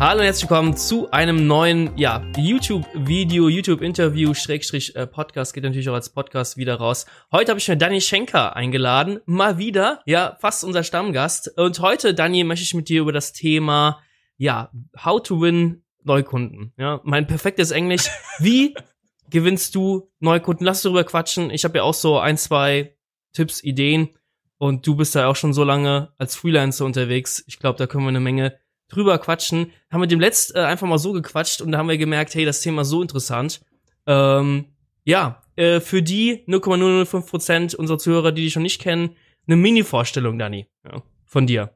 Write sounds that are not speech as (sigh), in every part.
Hallo und herzlich willkommen zu einem neuen ja, YouTube-Video, YouTube-Interview, Schrägstrich äh, Podcast, geht natürlich auch als Podcast wieder raus. Heute habe ich mir Dani Schenker eingeladen, mal wieder, ja, fast unser Stammgast. Und heute, Dani, möchte ich mit dir über das Thema, ja, how to win Neukunden. Ja, mein perfektes Englisch. Wie (laughs) gewinnst du Neukunden? Lass darüber quatschen. Ich habe ja auch so ein, zwei Tipps, Ideen. Und du bist ja auch schon so lange als Freelancer unterwegs. Ich glaube, da können wir eine Menge drüber quatschen. Haben wir dem letzt äh, einfach mal so gequatscht und da haben wir gemerkt, hey, das Thema ist so interessant. Ähm, ja, äh, für die 0,005% unserer Zuhörer, die dich schon nicht kennen, eine Mini-Vorstellung, Dani, ja, von dir.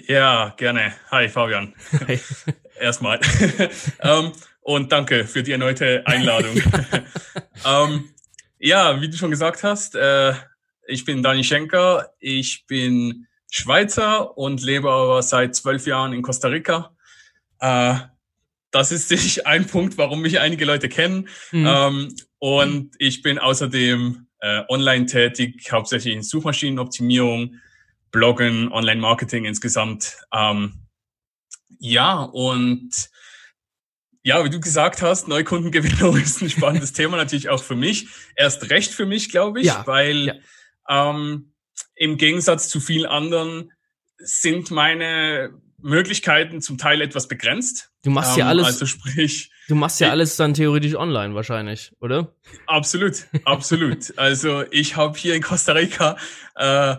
Ja, gerne. Hi, Fabian. Hi. (laughs) Erstmal. um, (laughs) ähm, und danke für die erneute Einladung. um, (laughs) ähm, ja, wie du schon gesagt hast, äh, ich bin Dani Schenker. Ich bin Schweizer und lebe aber seit zwölf Jahren in Costa Rica. Äh, das ist (laughs) sicher ein Punkt, warum mich einige Leute kennen. Mhm. Ähm, und mhm. ich bin außerdem äh, online tätig, hauptsächlich in Suchmaschinenoptimierung, Bloggen, Online-Marketing insgesamt. Ähm, ja, und ja, wie du gesagt hast, Neukundengewinnung (laughs) ist ein spannendes Thema natürlich auch für mich. Erst recht für mich, glaube ich, ja, weil ja. Ähm, im Gegensatz zu vielen anderen sind meine Möglichkeiten zum Teil etwas begrenzt. Du machst ähm, ja alles. Also sprich. Du machst ja alles dann theoretisch online wahrscheinlich, oder? Absolut, absolut. (laughs) also ich habe hier in Costa Rica äh,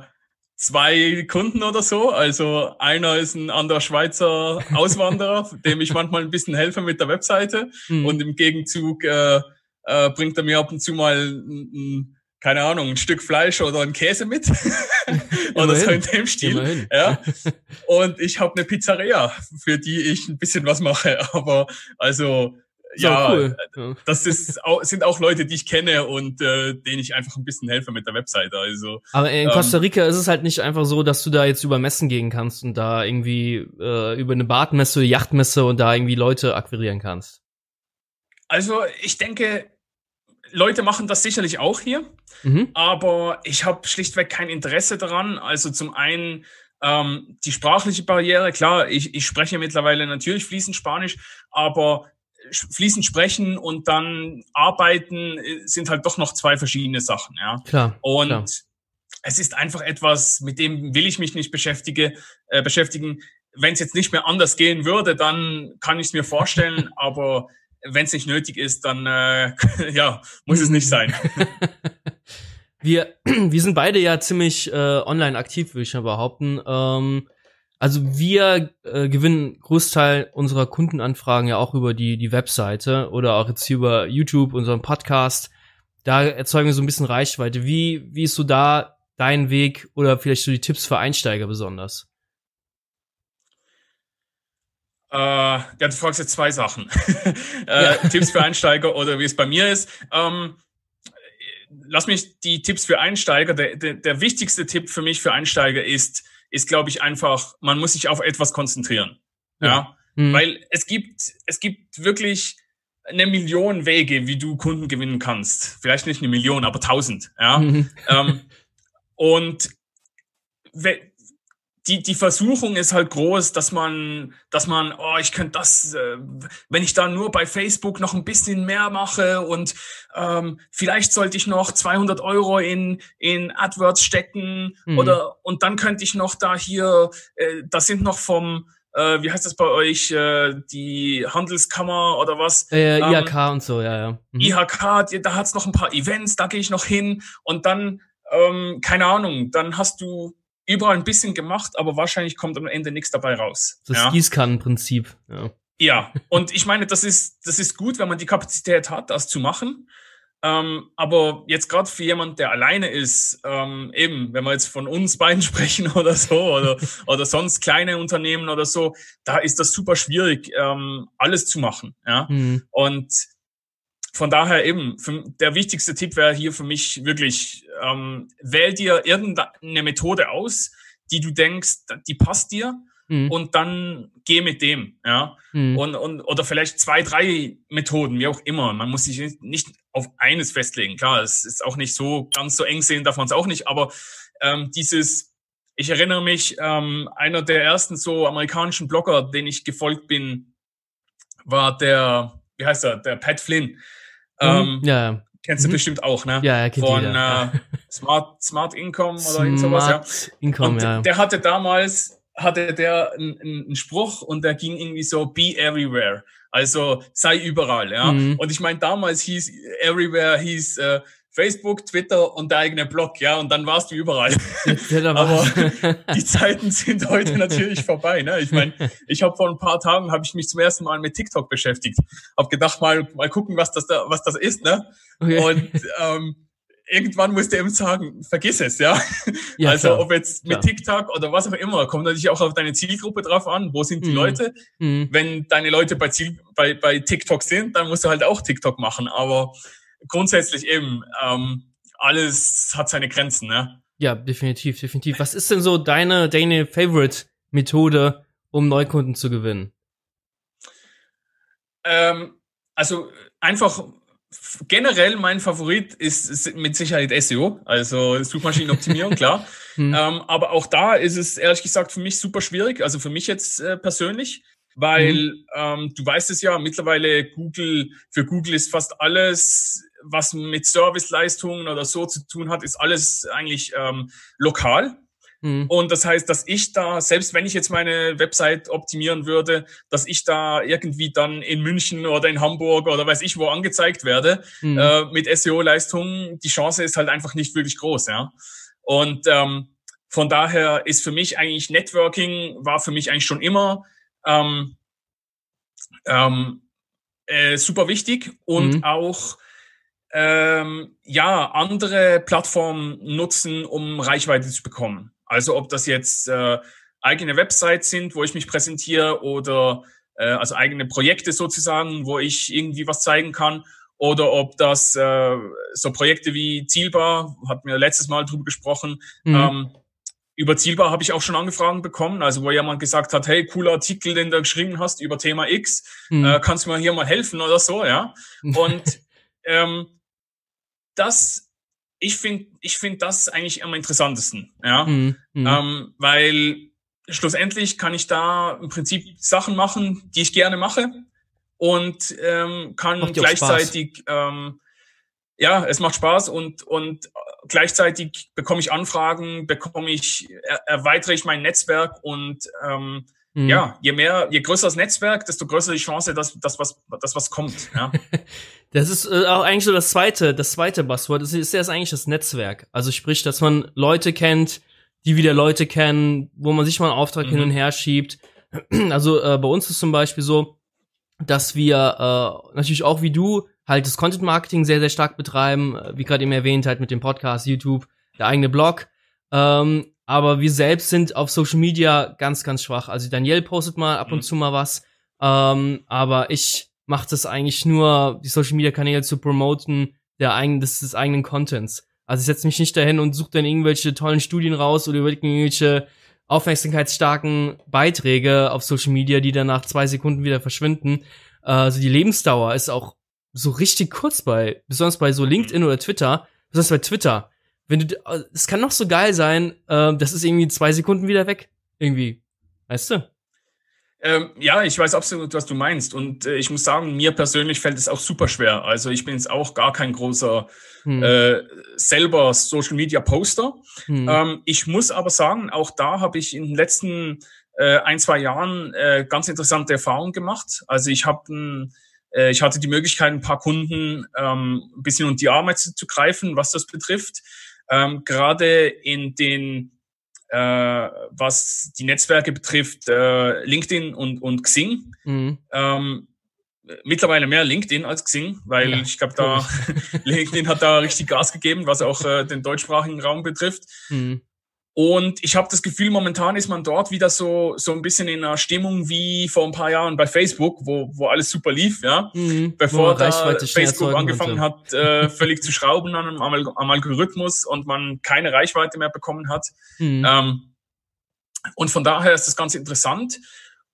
zwei Kunden oder so. Also einer ist ein anderer Schweizer Auswanderer, (laughs) dem ich manchmal ein bisschen helfe mit der Webseite mhm. und im Gegenzug äh, äh, bringt er mir ab und zu mal ein, keine Ahnung, ein Stück Fleisch oder ein Käse mit. (laughs) oder so in dem Stil. Ja. (laughs) Und ich habe eine Pizzeria, für die ich ein bisschen was mache. (laughs) Aber also ja, cool. das ist, sind auch Leute, die ich kenne und äh, denen ich einfach ein bisschen helfe mit der Webseite. Also, Aber in Costa ähm, Rica ähm, ist es halt nicht einfach so, dass du da jetzt über Messen gehen kannst und da irgendwie äh, über eine Badmesse, Yachtmesse und da irgendwie Leute akquirieren kannst. Also ich denke, Leute machen das sicherlich auch hier, mhm. aber ich habe schlichtweg kein Interesse daran. Also zum einen ähm, die sprachliche Barriere, klar, ich, ich spreche mittlerweile natürlich fließend Spanisch, aber fließend sprechen und dann arbeiten äh, sind halt doch noch zwei verschiedene Sachen, ja. Klar. Und klar. es ist einfach etwas, mit dem will ich mich nicht beschäftige, äh, beschäftigen. Wenn es jetzt nicht mehr anders gehen würde, dann kann ich es mir vorstellen, (laughs) aber wenn es nicht nötig ist, dann äh, (laughs) ja, muss es nicht sein. (laughs) wir, (clears throat) wir sind beide ja ziemlich äh, online aktiv, würde ich mal behaupten. Ähm, also wir äh, gewinnen Großteil unserer Kundenanfragen ja auch über die, die Webseite oder auch jetzt hier über YouTube, unseren Podcast. Da erzeugen wir so ein bisschen Reichweite. Wie, wie ist so da dein Weg oder vielleicht so die Tipps für Einsteiger besonders? Äh, ja, du fragst jetzt zwei Sachen. (laughs) äh. Tipps für (laughs) Einsteiger oder wie es bei mir ist. Ähm, lass mich die Tipps für Einsteiger. Der, der, der wichtigste Tipp für mich für Einsteiger ist, ist, glaube ich, einfach, man muss sich auf etwas konzentrieren. Ja. ja? Mhm. Weil es gibt, es gibt wirklich eine Million Wege, wie du Kunden gewinnen kannst. Vielleicht nicht eine Million, aber tausend. Ja. Mhm. Ähm, (laughs) und die, die Versuchung ist halt groß, dass man, dass man, oh, ich könnte das, äh, wenn ich da nur bei Facebook noch ein bisschen mehr mache und ähm, vielleicht sollte ich noch 200 Euro in, in AdWords stecken mhm. oder, und dann könnte ich noch da hier, äh, das sind noch vom, äh, wie heißt das bei euch, äh, die Handelskammer oder was? Äh, ähm, IHK und so, ja, ja. Mhm. IHK, da hat's noch ein paar Events, da gehe ich noch hin und dann, ähm, keine Ahnung, dann hast du überall ein bisschen gemacht, aber wahrscheinlich kommt am Ende nichts dabei raus. Das ja? Gießkannenprinzip. Ja. ja, und ich meine, das ist, das ist gut, wenn man die Kapazität hat, das zu machen. Ähm, aber jetzt gerade für jemand, der alleine ist, ähm, eben, wenn wir jetzt von uns beiden (laughs) sprechen oder so, oder, oder sonst kleine Unternehmen oder so, da ist das super schwierig, ähm, alles zu machen. Ja? Mhm. Und von daher eben, für, der wichtigste Tipp wäre hier für mich wirklich, ähm, wähl dir irgendeine Methode aus, die du denkst, die passt dir mhm. und dann geh mit dem, ja. Mhm. Und, und, oder vielleicht zwei, drei Methoden, wie auch immer. Man muss sich nicht auf eines festlegen. Klar, es ist auch nicht so ganz so eng sehen darf man es auch nicht, aber ähm, dieses ich erinnere mich, ähm, einer der ersten so amerikanischen Blogger, den ich gefolgt bin, war der, wie heißt er, der Pat Flynn. Mhm. Ähm, ja. Kennst du mhm. bestimmt auch, ne? Ja, er kennt Von jeder. Äh, (laughs) Smart, Smart Income oder irgend sowas, ja. Income, und ja. Der hatte damals, hatte der einen, einen Spruch und der ging irgendwie so, be everywhere. Also sei überall, ja. Mhm. Und ich meine, damals hieß everywhere hieß äh, Facebook, Twitter und der eigene Blog, ja, und dann warst du überall. (laughs) Aber die Zeiten sind heute natürlich vorbei. Ne? Ich meine, ich habe vor ein paar Tagen habe ich mich zum ersten Mal mit TikTok beschäftigt, habe gedacht mal mal gucken, was das da was das ist, ne? Okay. Und ähm, irgendwann musst du eben sagen, vergiss es, ja. ja also klar, ob jetzt mit klar. TikTok oder was auch immer, kommt natürlich auch auf deine Zielgruppe drauf an. Wo sind die mhm. Leute? Mhm. Wenn deine Leute bei, Ziel, bei, bei TikTok sind, dann musst du halt auch TikTok machen. Aber grundsätzlich eben, ähm, alles hat seine Grenzen, ne? Ja, definitiv, definitiv. Was ist denn so deine, deine Favorite-Methode, um Neukunden zu gewinnen? Ähm, also einfach generell mein Favorit ist, ist mit Sicherheit SEO, also Suchmaschinenoptimierung, (laughs) klar. Hm. Ähm, aber auch da ist es ehrlich gesagt für mich super schwierig, also für mich jetzt äh, persönlich weil mhm. ähm, du weißt es ja, mittlerweile Google, für Google ist fast alles, was mit Serviceleistungen oder so zu tun hat, ist alles eigentlich ähm, lokal. Mhm. Und das heißt, dass ich da, selbst wenn ich jetzt meine Website optimieren würde, dass ich da irgendwie dann in München oder in Hamburg oder weiß ich wo angezeigt werde mhm. äh, mit SEO-Leistungen, die Chance ist halt einfach nicht wirklich groß, ja. Und ähm, von daher ist für mich eigentlich Networking war für mich eigentlich schon immer ähm, ähm, äh, super wichtig und mhm. auch ähm, ja andere Plattformen nutzen, um Reichweite zu bekommen. Also ob das jetzt äh, eigene Websites sind, wo ich mich präsentiere oder äh, also eigene Projekte sozusagen, wo ich irgendwie was zeigen kann oder ob das äh, so Projekte wie Zielbar, hat mir letztes Mal drüber gesprochen, mhm. ähm, über Zielbar habe ich auch schon Angefragen bekommen, also wo jemand gesagt hat, hey, cooler Artikel, den du geschrieben hast über Thema X, mhm. äh, kannst du mir hier mal helfen oder so, ja. (laughs) Und ähm, das, ich finde, ich finde das eigentlich am interessantesten, ja, mhm. Mhm. Ähm, weil schlussendlich kann ich da im Prinzip Sachen machen, die ich gerne mache und ähm, kann gleichzeitig ähm, ja, es macht Spaß und, und gleichzeitig bekomme ich Anfragen, bekomme ich, er, erweitere ich mein Netzwerk und ähm, mhm. ja, je mehr, je größer das Netzwerk, desto größer die Chance, dass, dass was, dass was kommt. Ja. (laughs) das ist äh, auch eigentlich so das zweite, das zweite Buzzword. Das ist erst eigentlich das Netzwerk. Also sprich, dass man Leute kennt, die wieder Leute kennen, wo man sich mal einen Auftrag mhm. hin und her schiebt. (clears throat) Also äh, bei uns ist zum Beispiel so, dass wir äh, natürlich auch wie du halt das Content Marketing sehr, sehr stark betreiben, äh, wie gerade eben erwähnt, halt mit dem Podcast, YouTube, der eigene Blog. Ähm, aber wir selbst sind auf Social Media ganz, ganz schwach. Also Daniel postet mal ab und mhm. zu mal was, ähm, aber ich mache das eigentlich nur, die Social Media Kanäle zu promoten, der eigenen, des, des eigenen Contents. Also ich setze mich nicht dahin und suche dann irgendwelche tollen Studien raus oder irgendwelche aufmerksamkeitsstarken Beiträge auf Social Media, die dann nach zwei Sekunden wieder verschwinden. Also die Lebensdauer ist auch so richtig kurz bei, besonders bei so mhm. LinkedIn oder Twitter, besonders bei Twitter. Wenn du, es kann noch so geil sein, äh, das ist irgendwie zwei Sekunden wieder weg. Irgendwie. Weißt du? Ähm, ja, ich weiß absolut, was du meinst. Und äh, ich muss sagen, mir persönlich fällt es auch super schwer. Also ich bin jetzt auch gar kein großer hm. äh, selber Social Media Poster. Hm. Ähm, ich muss aber sagen, auch da habe ich in den letzten äh, ein, zwei Jahren äh, ganz interessante Erfahrungen gemacht. Also ich habe äh, ich hatte die Möglichkeit, ein paar Kunden ähm, ein bisschen unter die Arme zu, zu greifen, was das betrifft. Ähm, gerade in den, äh, was die Netzwerke betrifft, äh, LinkedIn und, und Xing. Mhm. Ähm, mittlerweile mehr LinkedIn als Xing, weil ja, ich glaube, da (laughs) LinkedIn hat da richtig Gas gegeben, was auch äh, den deutschsprachigen Raum betrifft. Mhm. Und ich habe das Gefühl, momentan ist man dort wieder so so ein bisschen in einer Stimmung wie vor ein paar Jahren bei Facebook, wo, wo alles super lief, ja. Mhm, Bevor da Facebook angefangen hat, äh, völlig zu schrauben an, am, am Algorithmus und man keine Reichweite mehr bekommen hat. Mhm. Ähm, und von daher ist das ganz interessant.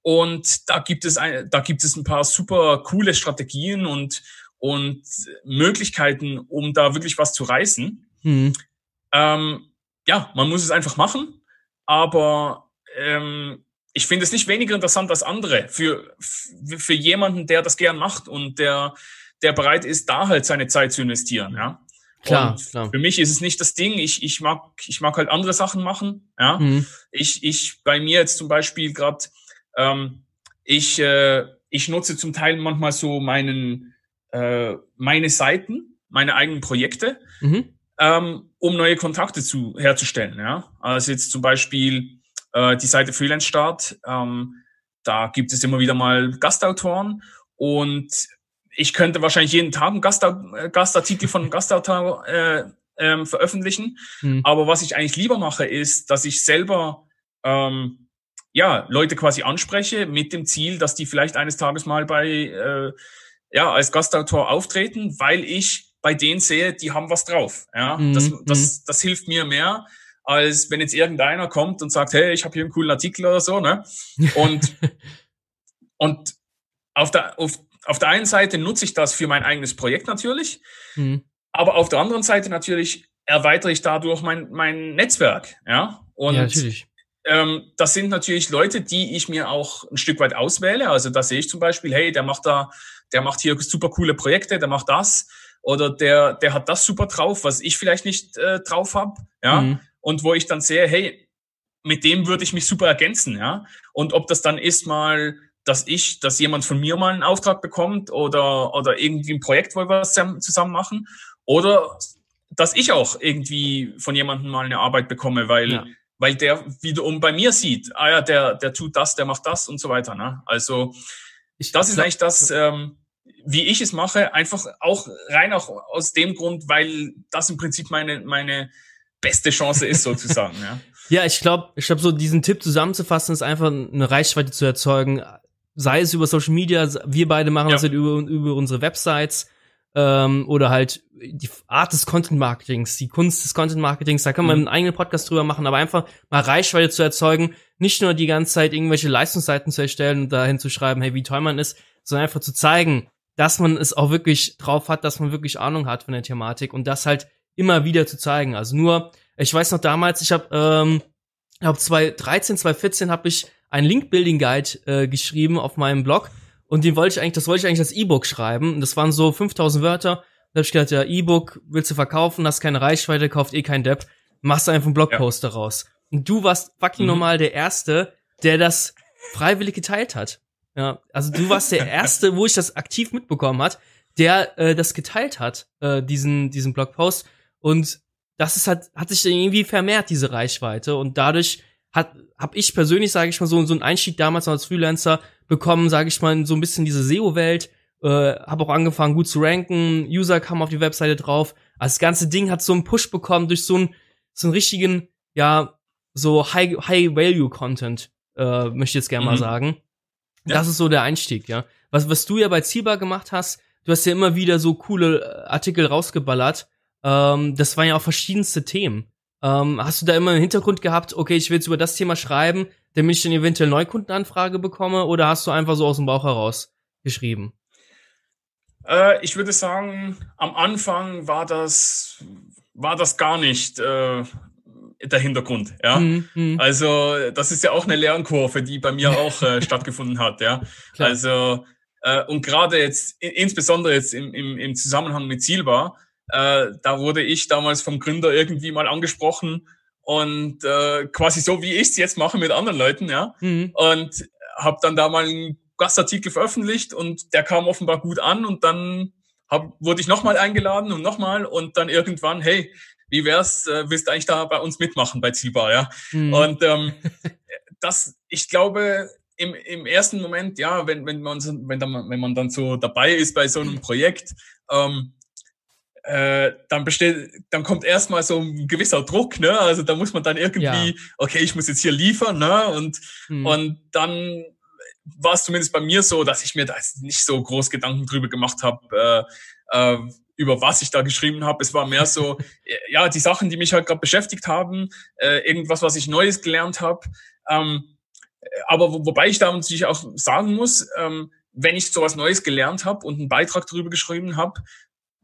Und da gibt es ein, da gibt es ein paar super coole Strategien und und Möglichkeiten, um da wirklich was zu reißen. Mhm. Ähm, ja, man muss es einfach machen. aber ähm, ich finde es nicht weniger interessant als andere für, für jemanden, der das gern macht und der, der bereit ist, da halt seine Zeit zu investieren, ja. Klar, klar. Für mich ist es nicht das Ding. Ich, ich mag, ich mag halt andere Sachen machen. Ja, mhm. ich, ich bei mir jetzt zum Beispiel gerade, ähm, ich, äh, ich nutze zum Teil manchmal so meinen, äh, meine Seiten, meine eigenen Projekte, mhm. Ähm, um neue Kontakte zu herzustellen. Ja, also jetzt zum Beispiel äh, die Seite Freelance Start. Ähm, da gibt es immer wieder mal Gastautoren und ich könnte wahrscheinlich jeden Tag einen Gast, äh, Gastartikel von einem (laughs) Gastautor äh, ähm, veröffentlichen. Mhm. Aber was ich eigentlich lieber mache, ist, dass ich selber ähm, ja Leute quasi anspreche mit dem Ziel, dass die vielleicht eines Tages mal bei äh, ja als Gastautor auftreten, weil ich bei denen sehe, die haben was drauf. Ja, mhm. das, das, hm. das hilft mir mehr, als wenn jetzt irgendeiner kommt und sagt, hey, ich habe hier einen coolen Artikel oder so, ne? Und, (laughs) und auf der, auf, auf der einen Seite nutze ich das für mein eigenes Projekt natürlich, mhm. aber auf der anderen Seite natürlich erweitere ich dadurch mein, mein Netzwerk, ja? Und ja, natürlich. Ähm, das sind natürlich Leute, die ich mir auch ein Stück weit auswähle. Also da sehe ich zum Beispiel, hey, der macht da, der macht hier super coole Projekte, der macht das oder der, der hat das super drauf, was ich vielleicht nicht äh, drauf habe, ja. Mhm und wo ich dann sehe, hey, mit dem würde ich mich super ergänzen, ja. Und ob das dann ist mal, dass ich, dass jemand von mir mal einen Auftrag bekommt oder, oder irgendwie ein Projekt, wo wir was zusammen machen, oder dass ich auch irgendwie von jemandem mal eine Arbeit bekomme, weil, ja. weil der wiederum bei mir sieht, ah ja, der, der tut das, der macht das und so weiter. Ne? Also ich, das ist eigentlich das, ähm, wie ich es mache, einfach auch rein auch aus dem Grund, weil das im Prinzip meine, meine, beste Chance ist, sozusagen. ja. (laughs) ja, ich glaube, ich glaube, so diesen Tipp zusammenzufassen, ist einfach eine Reichweite zu erzeugen. Sei es über Social Media, wir beide machen ja. das halt über, über unsere Websites ähm, oder halt die Art des Content Marketings, die Kunst des Content Marketings, da kann man mhm. einen eigenen Podcast drüber machen, aber einfach mal Reichweite zu erzeugen, nicht nur die ganze Zeit irgendwelche Leistungsseiten zu erstellen und dahin zu schreiben, hey, wie toll man ist, sondern einfach zu zeigen, dass man es auch wirklich drauf hat, dass man wirklich Ahnung hat von der Thematik und das halt immer wieder zu zeigen. Also nur, ich weiß noch damals, ich habe, ähm, ich glaube 2013, 2014 habe ich einen Link-Building-Guide äh, geschrieben auf meinem Blog und den wollte ich eigentlich, das wollte ich eigentlich als E-Book schreiben. Und das waren so 5000 Wörter. Da habe ich gedacht, ja, E-Book willst du verkaufen, hast keine Reichweite, kauft eh kein Depp, machst einfach einen Blogpost ja. daraus. Und du warst fucking mhm. normal der Erste, der das freiwillig geteilt hat. Ja, also du warst der (laughs) Erste, wo ich das aktiv mitbekommen hat, der äh, das geteilt hat, äh, diesen diesen Blogpost. Und das ist halt, hat sich irgendwie vermehrt, diese Reichweite. Und dadurch hat, habe ich persönlich, sage ich mal, so, so einen Einstieg damals als Freelancer bekommen, sage ich mal, so ein bisschen diese SEO-Welt. Äh, habe auch angefangen, gut zu ranken. User kamen auf die Webseite drauf. Also das ganze Ding hat so einen Push bekommen durch so einen, so einen richtigen, ja, so High-Value-Content, äh, möchte ich jetzt gerne mhm. mal sagen. Ja. Das ist so der Einstieg, ja. Was, was du ja bei Zielbar gemacht hast, du hast ja immer wieder so coole äh, Artikel rausgeballert, ähm, das waren ja auch verschiedenste Themen. Ähm, hast du da immer einen Hintergrund gehabt, okay, ich will jetzt über das Thema schreiben, damit ich dann eventuell Neukundenanfrage bekomme, oder hast du einfach so aus dem Bauch heraus geschrieben? Äh, ich würde sagen, am Anfang war das, war das gar nicht äh, der Hintergrund. Ja? Mm, mm. Also das ist ja auch eine Lernkurve, die bei mir auch äh, (laughs) stattgefunden hat. Ja, Klar. also äh, und gerade jetzt, insbesondere jetzt im, im, im Zusammenhang mit Zielbar, äh, da wurde ich damals vom Gründer irgendwie mal angesprochen und äh, quasi so, wie ich es jetzt mache mit anderen Leuten, ja. Mhm. Und habe dann da mal einen Gastartikel veröffentlicht und der kam offenbar gut an und dann hab, wurde ich nochmal eingeladen und nochmal und dann irgendwann, hey, wie wär's, äh, willst du eigentlich da bei uns mitmachen bei Zielbar, ja? Mhm. Und ähm, (laughs) das, ich glaube, im, im ersten Moment, ja, wenn, wenn, man, wenn, dann, wenn man dann so dabei ist bei so einem Projekt, ähm, äh, dann besteht, dann kommt erstmal so ein gewisser Druck, ne? Also da muss man dann irgendwie, ja. okay, ich muss jetzt hier liefern, ne? Und, hm. und dann war es zumindest bei mir so, dass ich mir da nicht so groß Gedanken drüber gemacht habe, äh, äh, über was ich da geschrieben habe. Es war mehr so, ja, die Sachen, die mich halt gerade beschäftigt haben, äh, irgendwas, was ich Neues gelernt habe. Ähm, aber wo, wobei ich da natürlich auch sagen muss, ähm, wenn ich sowas Neues gelernt habe und einen Beitrag darüber geschrieben habe,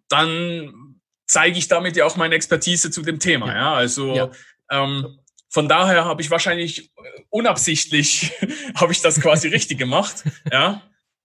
dann zeige ich damit ja auch meine Expertise zu dem Thema. Ja, ja? also ja. Ähm, von daher habe ich wahrscheinlich äh, unabsichtlich (laughs) habe ich das quasi richtig gemacht. Ja.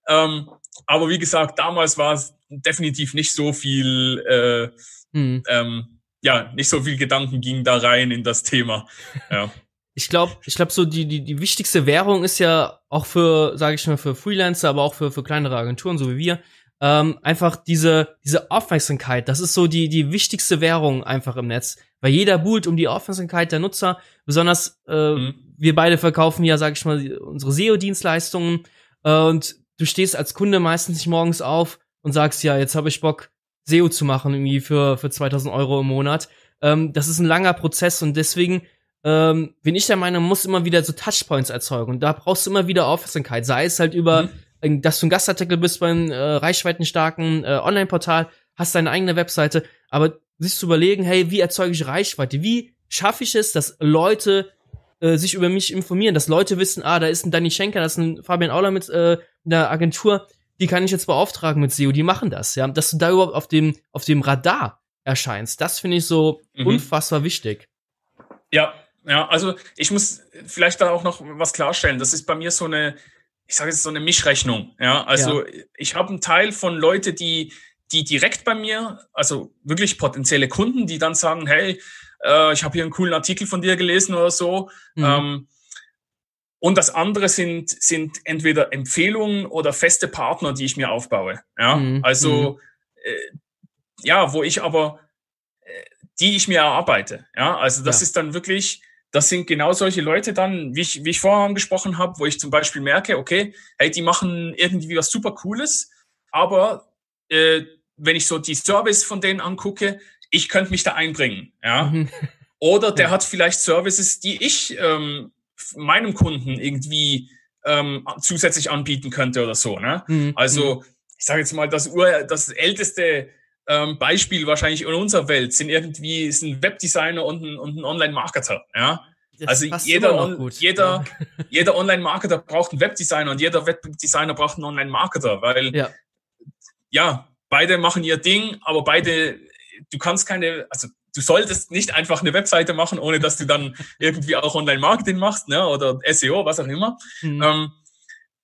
Ähm, aber wie gesagt, damals war es definitiv nicht so viel, äh, hm. ähm, ja, nicht so viel Gedanken ging da rein in das Thema. Ja. (laughs) Ich glaube, ich glaube so die die die wichtigste Währung ist ja auch für, sage ich mal, für Freelancer, aber auch für für kleinere Agenturen so wie wir, ähm, einfach diese diese Aufmerksamkeit. Das ist so die die wichtigste Währung einfach im Netz, weil jeder buhlt um die Aufmerksamkeit der Nutzer. Besonders äh, mhm. wir beide verkaufen ja, sage ich mal, unsere SEO-Dienstleistungen äh, und du stehst als Kunde meistens nicht morgens auf und sagst ja, jetzt habe ich Bock SEO zu machen irgendwie für für 2000 Euro im Monat. Ähm, das ist ein langer Prozess und deswegen ähm, bin ich der Meinung, muss immer wieder so Touchpoints erzeugen. Und da brauchst du immer wieder Aufmerksamkeit. Sei es halt über, mhm. dass du ein Gastartikel bist beim äh, reichweitenstarken äh, Online-Portal, hast deine eigene Webseite, aber sich zu überlegen, hey, wie erzeuge ich Reichweite? Wie schaffe ich es, dass Leute äh, sich über mich informieren, dass Leute wissen, ah, da ist ein Danny Schenker, da ist ein Fabian Auler mit äh, einer Agentur, die kann ich jetzt beauftragen mit SEO, die machen das, ja, dass du da überhaupt auf dem auf dem Radar erscheinst. Das finde ich so mhm. unfassbar wichtig. Ja, ja, also ich muss vielleicht da auch noch was klarstellen. Das ist bei mir so eine, ich sage jetzt so eine Mischrechnung. Ja, also ja. ich habe einen Teil von Leute, die die direkt bei mir, also wirklich potenzielle Kunden, die dann sagen, hey, äh, ich habe hier einen coolen Artikel von dir gelesen oder so. Mhm. Ähm, und das andere sind, sind entweder Empfehlungen oder feste Partner, die ich mir aufbaue. Ja, mhm. also, mhm. äh, ja, wo ich aber, äh, die ich mir erarbeite. Ja, also das ja. ist dann wirklich, das sind genau solche Leute dann, wie ich, wie ich vorher angesprochen habe, wo ich zum Beispiel merke, okay, hey, die machen irgendwie was super Cooles, aber äh, wenn ich so die Service von denen angucke, ich könnte mich da einbringen, ja. Mhm. Oder der ja. hat vielleicht Services, die ich ähm, meinem Kunden irgendwie ähm, zusätzlich anbieten könnte oder so. Ne? Mhm. Also mhm. ich sage jetzt mal, das, Ur das älteste ähm, Beispiel wahrscheinlich in unserer Welt sind irgendwie ist ein Webdesigner und ein, und ein Online-Marketer. Ja? also jeder, jeder, ja. (laughs) jeder Online-Marketer braucht einen Webdesigner und jeder Webdesigner braucht einen Online-Marketer, weil ja. ja, beide machen ihr Ding, aber beide, du kannst keine, also du solltest nicht einfach eine Webseite machen, ohne dass du dann irgendwie auch Online-Marketing machst, ne, oder SEO, was auch immer. Mhm. Ähm,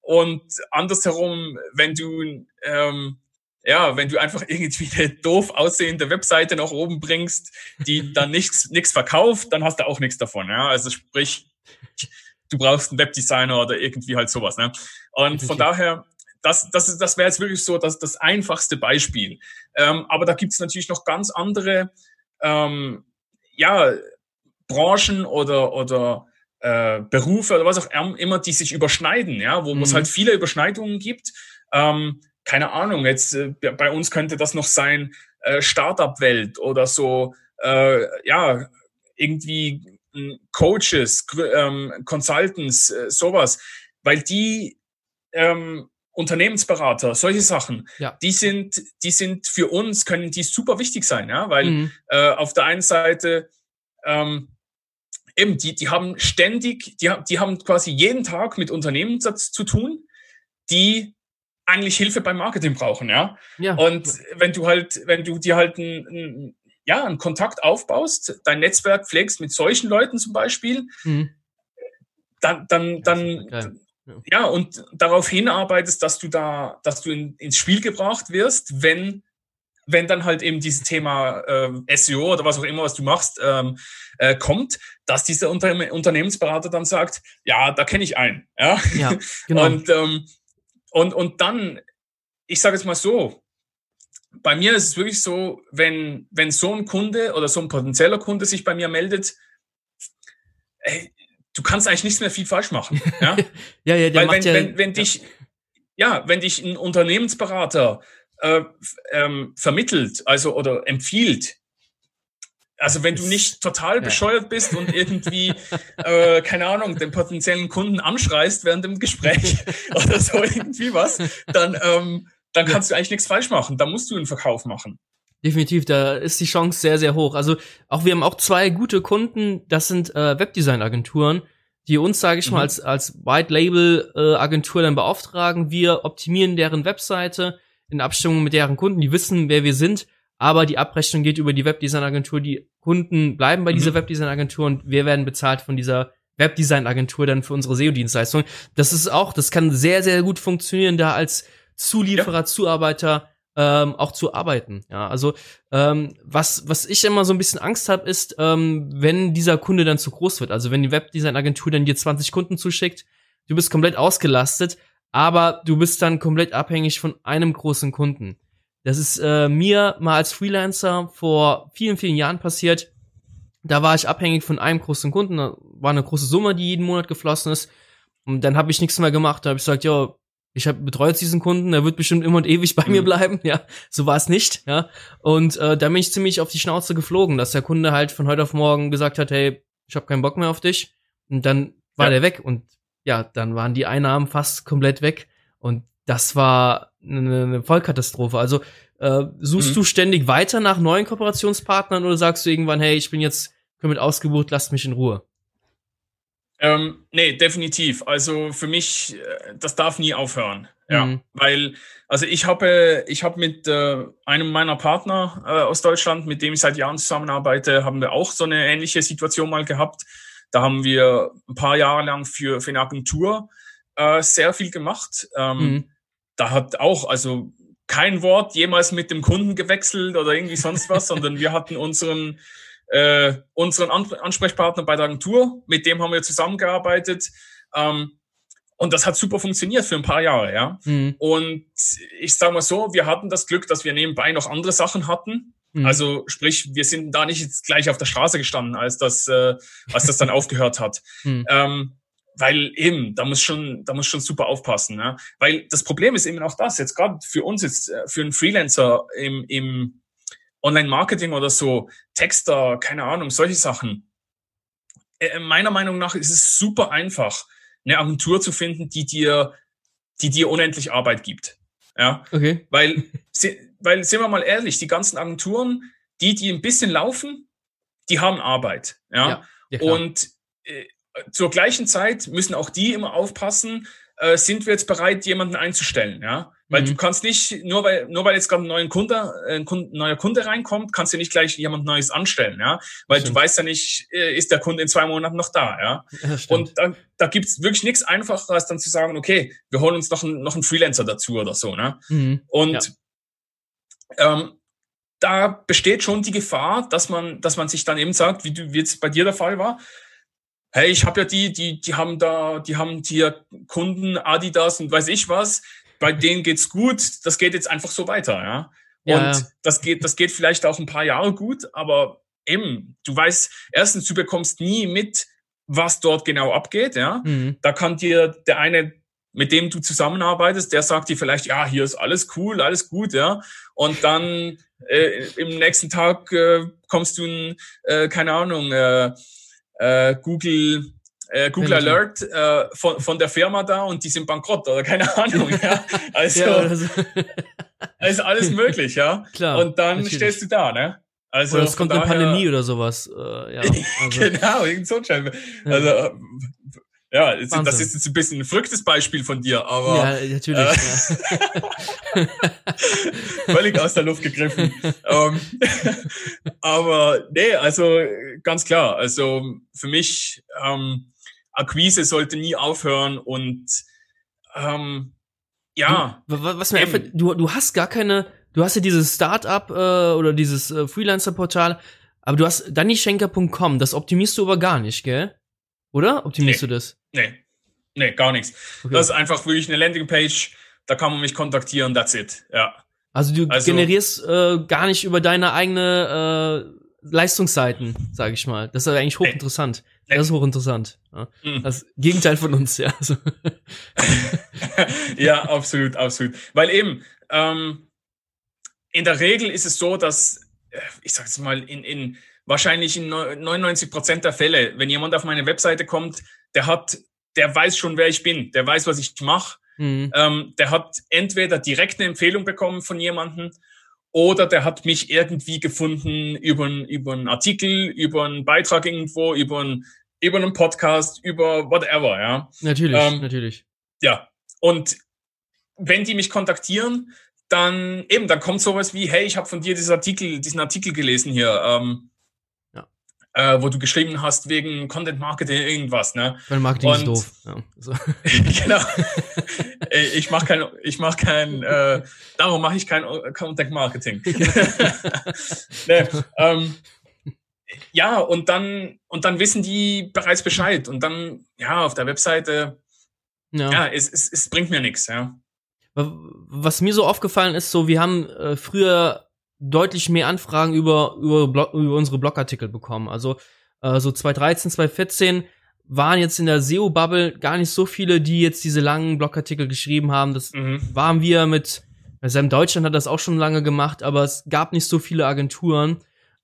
und andersherum, wenn du ähm, ja, wenn du einfach irgendwie eine doof aussehende Webseite nach oben bringst, die dann nichts nichts verkauft, dann hast du auch nichts davon. Ja? Also sprich, du brauchst einen Webdesigner oder irgendwie halt sowas. Ne? Und von daher, das, das, das wäre jetzt wirklich so das, das einfachste Beispiel. Ähm, aber da gibt es natürlich noch ganz andere ähm, ja, Branchen oder, oder äh, Berufe oder was auch immer, die sich überschneiden, ja, wo mhm. es halt viele Überschneidungen gibt. Ähm, keine Ahnung, jetzt äh, bei uns könnte das noch sein, äh, Startup-Welt oder so, äh, ja, irgendwie hm, Coaches, ähm, Consultants, äh, sowas, weil die ähm, Unternehmensberater, solche Sachen, ja. die sind, die sind für uns, können die super wichtig sein, ja, weil mhm. äh, auf der einen Seite ähm, eben, die, die haben ständig, die, die haben quasi jeden Tag mit Unternehmen zu tun, die eigentlich Hilfe beim Marketing brauchen, ja. ja. Und wenn du halt, wenn du dir halt ein, ein, ja, einen Kontakt aufbaust, dein Netzwerk pflegst mit solchen Leuten zum Beispiel, mhm. dann, dann, dann, ja, und darauf hinarbeitest, dass du da, dass du in, ins Spiel gebracht wirst, wenn wenn dann halt eben dieses Thema äh, SEO oder was auch immer, was du machst, ähm, äh, kommt, dass dieser Unter Unternehmensberater dann sagt, ja, da kenne ich einen. Ja, ja (laughs) genau. Und ähm, und, und dann, ich sage jetzt mal so, bei mir ist es wirklich so, wenn, wenn so ein Kunde oder so ein potenzieller Kunde sich bei mir meldet, ey, du kannst eigentlich nichts mehr viel falsch machen. (laughs) Ja, ja, ja, der Weil wenn, ja, wenn, wenn dich, ja, wenn dich ein Unternehmensberater äh, ähm, vermittelt, also oder empfiehlt, also wenn du nicht total bescheuert bist und irgendwie, (laughs) äh, keine Ahnung, den potenziellen Kunden anschreist während dem Gespräch (laughs) oder so irgendwie was, dann, ähm, dann kannst du eigentlich nichts falsch machen. Da musst du einen Verkauf machen. Definitiv, da ist die Chance sehr, sehr hoch. Also auch wir haben auch zwei gute Kunden, das sind äh, Webdesign-Agenturen, die uns, sage ich mhm. mal, als, als White-Label-Agentur äh, dann beauftragen. Wir optimieren deren Webseite in Abstimmung mit deren Kunden, die wissen, wer wir sind aber die Abrechnung geht über die Webdesign-Agentur. Die Kunden bleiben bei mhm. dieser Webdesign-Agentur und wir werden bezahlt von dieser Webdesign-Agentur dann für unsere SEO-Dienstleistung. Das ist auch, das kann sehr, sehr gut funktionieren, da als Zulieferer, ja. Zuarbeiter ähm, auch zu arbeiten. Ja, also ähm, was was ich immer so ein bisschen Angst habe, ist, ähm, wenn dieser Kunde dann zu groß wird. Also wenn die Webdesign-Agentur dann dir 20 Kunden zuschickt, du bist komplett ausgelastet, aber du bist dann komplett abhängig von einem großen Kunden. Das ist äh, mir mal als Freelancer vor vielen, vielen Jahren passiert. Da war ich abhängig von einem großen Kunden. Da war eine große Summe, die jeden Monat geflossen ist. Und dann habe ich nichts mehr gemacht. Da habe ich gesagt, ja, ich habe betreut diesen Kunden, der wird bestimmt immer und ewig bei mhm. mir bleiben. Ja, so war es nicht. Ja, und äh, da bin ich ziemlich auf die Schnauze geflogen, dass der Kunde halt von heute auf morgen gesagt hat, hey, ich habe keinen Bock mehr auf dich. Und dann war ja. der weg und ja, dann waren die Einnahmen fast komplett weg. Und das war eine, eine Vollkatastrophe. Also äh, suchst mhm. du ständig weiter nach neuen Kooperationspartnern oder sagst du irgendwann, hey, ich bin jetzt komplett ausgebucht, lasst mich in Ruhe? Ähm, nee, definitiv. Also für mich, äh, das darf nie aufhören. Ja, mhm. weil, also ich habe, ich habe mit äh, einem meiner Partner äh, aus Deutschland, mit dem ich seit Jahren zusammenarbeite, haben wir auch so eine ähnliche Situation mal gehabt. Da haben wir ein paar Jahre lang für, für eine Agentur äh, sehr viel gemacht. Ähm, mhm. Da hat auch, also kein Wort jemals mit dem Kunden gewechselt oder irgendwie sonst was, sondern wir hatten unseren äh, unseren Ansprechpartner bei der Agentur, mit dem haben wir zusammengearbeitet. Ähm, und das hat super funktioniert für ein paar Jahre, ja. Mhm. Und ich sage mal so, wir hatten das Glück, dass wir nebenbei noch andere Sachen hatten. Mhm. Also sprich, wir sind da nicht jetzt gleich auf der Straße gestanden, als das, äh, als das dann (laughs) aufgehört hat. Mhm. Ähm, weil eben, da muss schon, da muss schon super aufpassen, ne? Weil das Problem ist eben auch das, jetzt gerade für uns jetzt, äh, für einen Freelancer im, im Online-Marketing oder so, Texter, keine Ahnung, solche Sachen. Äh, meiner Meinung nach ist es super einfach, eine Agentur zu finden, die dir, die dir unendlich Arbeit gibt. Ja, okay. Weil, (laughs) weil, sind wir mal ehrlich, die ganzen Agenturen, die, die ein bisschen laufen, die haben Arbeit. Ja, ja, ja und äh, zur gleichen Zeit müssen auch die immer aufpassen, äh, sind wir jetzt bereit, jemanden einzustellen, ja? Weil mhm. du kannst nicht, nur weil, nur weil jetzt gerade ein neuer Kunde, äh, ein Kunde, neuer Kunde reinkommt, kannst du nicht gleich jemand Neues anstellen, ja? Weil stimmt. du weißt ja nicht, äh, ist der Kunde in zwei Monaten noch da, ja? ja und da, da gibt's wirklich nichts einfacher, als dann zu sagen, okay, wir holen uns noch, einen noch einen Freelancer dazu oder so, ne? Mhm. Und ja. ähm, da besteht schon die Gefahr, dass man, dass man sich dann eben sagt, wie du wie jetzt bei dir der Fall war, hey, ich habe ja die, die, die haben da, die haben hier Kunden, Adidas und weiß ich was, bei denen geht's gut, das geht jetzt einfach so weiter, ja. Und ja. das geht, das geht vielleicht auch ein paar Jahre gut, aber eben, du weißt, erstens, du bekommst nie mit, was dort genau abgeht, ja. Mhm. Da kann dir der eine, mit dem du zusammenarbeitest, der sagt dir vielleicht, ja, hier ist alles cool, alles gut, ja. Und dann äh, im nächsten Tag äh, kommst du, in, äh, keine Ahnung, äh, äh, Google äh, Google Alert äh, von, von der Firma da und die sind bankrott oder keine (laughs) Ahnung. Ja? Also, ja, also. (laughs) ist alles möglich, ja. Klar. Und dann natürlich. stehst du da, ne? Also oder es kommt eine Pandemie oder sowas. Äh, ja, (laughs) also. genau, irgend so ein Scheiß. Also äh, ja, Wahnsinn. das ist jetzt ein bisschen ein verrücktes Beispiel von dir, aber. Ja, natürlich. Äh, ja. völlig aus der Luft gegriffen. um, ähm, aber nee, also ganz klar. Also für mich, ähm, Akquise sollte nie aufhören und ähm, ja. Du, was mir einfach, du, du hast gar keine, du hast ja dieses Startup äh, oder dieses äh, Freelancer-Portal, aber du hast dannyschenker.com, das optimierst du aber gar nicht, gell? Oder? Optimierst nee. du das? Nee. Nee, gar nichts. Okay. Das ist einfach wirklich eine Landingpage, da kann man mich kontaktieren, that's it. Ja. Also du also, generierst äh, gar nicht über deine eigene äh, Leistungsseiten, sage ich mal. Das ist eigentlich hochinteressant. Das ist hochinteressant. Ja. Mhm. Das Gegenteil von uns, ja. Also. (laughs) ja, absolut, absolut. Weil eben, ähm, in der Regel ist es so, dass, äh, ich sag jetzt mal, in, in wahrscheinlich in 99 Prozent der Fälle, wenn jemand auf meine Webseite kommt, der hat, der weiß schon, wer ich bin, der weiß, was ich mache. Mhm. Ähm, der hat entweder direkt eine Empfehlung bekommen von jemandem oder der hat mich irgendwie gefunden über, über einen Artikel, über einen Beitrag irgendwo, über einen, über einen Podcast, über whatever, ja. Natürlich, ähm, natürlich. Ja. Und wenn die mich kontaktieren, dann eben, dann kommt sowas wie, hey, ich habe von dir diesen Artikel, diesen Artikel gelesen hier, ähm. Äh, wo du geschrieben hast wegen Content Marketing irgendwas, ne? Weil Marketing Und, ist doof. Ja, so. (laughs) genau. (laughs) ich mache kein, ich mache kein, äh, darum mache ich kein Content Marketing. (laughs) ne, ähm, ja, und dann, und dann wissen die bereits Bescheid. Und dann, ja, auf der Webseite, ja, ja es, es, es bringt mir nichts, ja. Was mir so aufgefallen ist, so wir haben äh, früher deutlich mehr Anfragen über über, Blog, über unsere Blogartikel bekommen. Also äh, so 2013, 2014 waren jetzt in der SEO-Bubble gar nicht so viele, die jetzt diese langen Blogartikel geschrieben haben. Das mhm. waren wir mit, Sam Deutschland hat das auch schon lange gemacht, aber es gab nicht so viele Agenturen,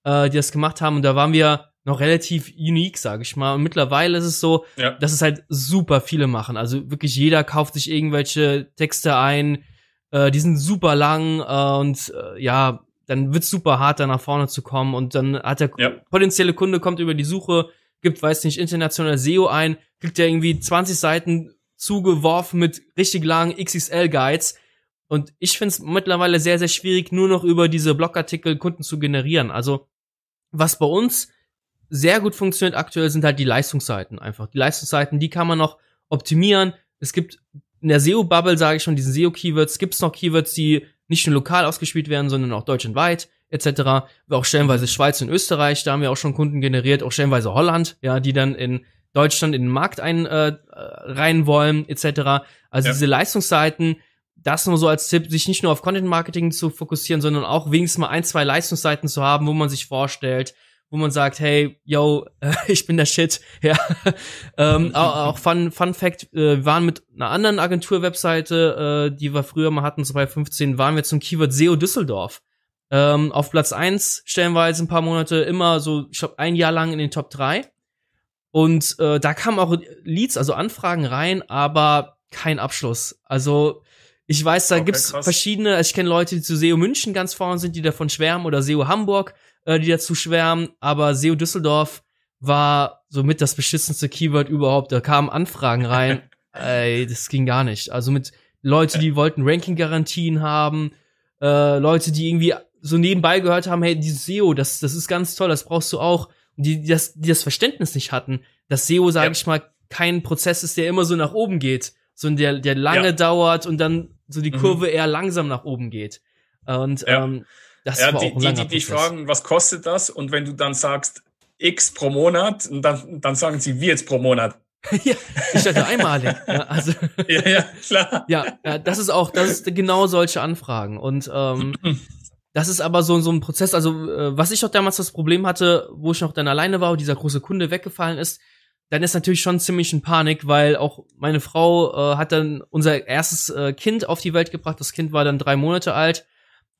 äh, die das gemacht haben. Und da waren wir noch relativ unique, sage ich mal. Und mittlerweile ist es so, ja. dass es halt super viele machen. Also wirklich jeder kauft sich irgendwelche Texte ein, äh, die sind super lang äh, und äh, ja, dann wird's super hart, da nach vorne zu kommen. Und dann hat der ja. potenzielle Kunde kommt über die Suche, gibt, weiß nicht, international SEO ein, kriegt er irgendwie 20 Seiten zugeworfen mit richtig langen XXL-Guides. Und ich finde es mittlerweile sehr, sehr schwierig, nur noch über diese Blogartikel Kunden zu generieren. Also was bei uns sehr gut funktioniert aktuell sind halt die Leistungsseiten einfach. Die Leistungsseiten, die kann man noch optimieren. Es gibt in der SEO-Bubble, sage ich schon, diesen SEO-Keywords, gibt es noch Keywords, die nicht nur lokal ausgespielt werden, sondern auch deutschlandweit etc. Auch stellenweise Schweiz und Österreich, da haben wir auch schon Kunden generiert, auch stellenweise Holland, ja, die dann in Deutschland in den Markt ein äh, rein wollen etc. Also ja. diese Leistungsseiten, das nur so als Tipp, sich nicht nur auf Content Marketing zu fokussieren, sondern auch wenigstens mal ein, zwei Leistungsseiten zu haben, wo man sich vorstellt, wo man sagt, hey, yo, (laughs) ich bin der Shit. (laughs) Ja. ähm, (laughs) auch, Fun, Fun Fact, äh, wir waren mit einer anderen Agentur-Webseite, äh, die wir früher mal hatten, 2015, waren wir zum Keyword SEO Düsseldorf. Ähm, auf Platz eins stellenweise ein paar Monate immer so, ich glaube, ein Jahr lang in den Top drei Und äh, da kamen auch Leads, also Anfragen rein, aber kein Abschluss. Also ich weiß, da okay, gibt's krass. verschiedene, also ich kenne Leute, die zu SEO München ganz vorne sind, die davon schwärmen, oder SEO Hamburg äh, die dazu schwärmen, aber SEO Düsseldorf war somit das beschissenste Keyword überhaupt. Da kamen Anfragen rein. (laughs) Ey, das ging gar nicht. Also mit Leute, die wollten Ranking-Garantien haben, äh, Leute, die irgendwie so nebenbei gehört haben, hey, dieses SEO, das, das ist ganz toll, das brauchst du auch. Die, die, das, die das Verständnis nicht hatten, dass SEO, sage ja. ich mal, kein Prozess ist, der immer so nach oben geht, sondern der, der lange ja. dauert und dann so die mhm. Kurve mhm. eher langsam nach oben geht. Und ja. ähm, das ja, die, die, die dich fragen, was kostet das? Und wenn du dann sagst, X pro Monat, dann, dann sagen sie, wie jetzt pro Monat. (laughs) ja, ich dachte einmalig. ja, also, (laughs) ja, ja, klar. Ja, ja, das ist auch, das ist genau solche Anfragen. Und ähm, (clears throat) das ist aber so, so ein Prozess. Also, äh, was ich auch damals das Problem hatte, wo ich noch dann alleine war, wo dieser große Kunde weggefallen ist, dann ist natürlich schon ziemlich in Panik, weil auch meine Frau äh, hat dann unser erstes äh, Kind auf die Welt gebracht. Das Kind war dann drei Monate alt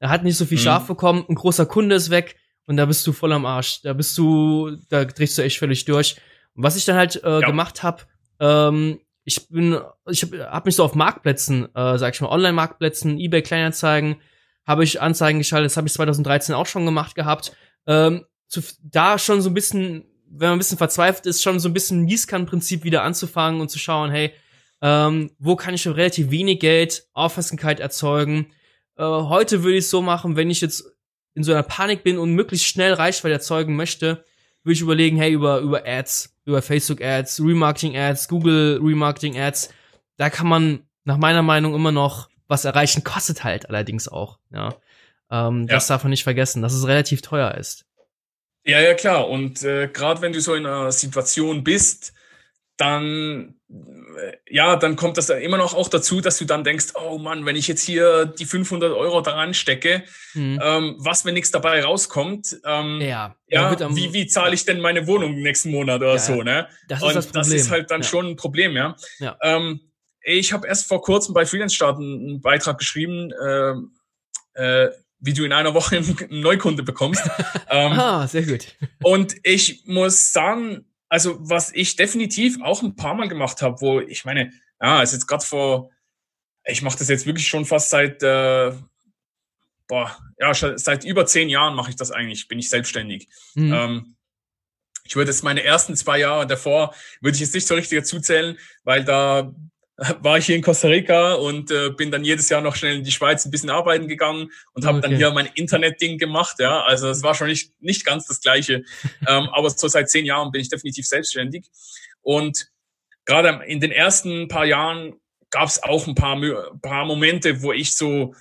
er hat nicht so viel Schaf mhm. bekommen, ein großer Kunde ist weg und da bist du voll am Arsch. Da bist du, da drehst du echt völlig durch. Und was ich dann halt äh, ja. gemacht habe, ähm, ich bin, ich habe hab mich so auf Marktplätzen, äh, sag ich mal, Online-Marktplätzen, eBay Kleinanzeigen, habe ich Anzeigen geschaltet. Das habe ich 2013 auch schon gemacht gehabt. Ähm, zu, da schon so ein bisschen, wenn man ein bisschen verzweifelt ist, schon so ein bisschen Gießkannenprinzip wieder anzufangen und zu schauen, hey, ähm, wo kann ich schon relativ wenig Geld Aufmerksamkeit erzeugen? Äh, heute würde ich es so machen, wenn ich jetzt in so einer Panik bin und möglichst schnell Reichweite erzeugen möchte, würde ich überlegen, hey, über, über Ads, über Facebook Ads, Remarketing Ads, Google Remarketing Ads, da kann man nach meiner Meinung immer noch was erreichen, kostet halt allerdings auch, ja. Ähm, ja. Das darf man nicht vergessen, dass es relativ teuer ist. Ja, ja, klar. Und äh, gerade wenn du so in einer Situation bist, dann ja, dann kommt das dann immer noch auch dazu, dass du dann denkst, oh Mann, wenn ich jetzt hier die 500 Euro daran stecke, mhm. ähm, was, wenn nichts dabei rauskommt? Ähm, ja, ja wie, wie zahle ich denn meine Wohnung nächsten Monat oder ja, so, ne? Das ist Und das, das ist halt dann ja. schon ein Problem, ja. ja. Ähm, ich habe erst vor kurzem bei Freelance Start einen Beitrag geschrieben, äh, äh, wie du in einer Woche (laughs) einen Neukunde bekommst. (laughs) ähm, ah, sehr gut. Und ich muss sagen, also was ich definitiv auch ein paar Mal gemacht habe, wo ich meine, ja, ist jetzt gerade vor, ich mache das jetzt wirklich schon fast seit, äh, boah, ja, seit über zehn Jahren mache ich das eigentlich, bin ich selbstständig. Mhm. Ähm, ich würde jetzt meine ersten zwei Jahre davor, würde ich jetzt nicht so richtig dazu zählen, weil da (laughs) war ich hier in Costa Rica und äh, bin dann jedes Jahr noch schnell in die Schweiz ein bisschen arbeiten gegangen und habe okay. dann hier mein Internetding gemacht. Ja, also es war schon nicht nicht ganz das Gleiche, (laughs) ähm, aber so seit zehn Jahren bin ich definitiv selbstständig und gerade in den ersten paar Jahren gab es auch ein paar paar Momente, wo ich so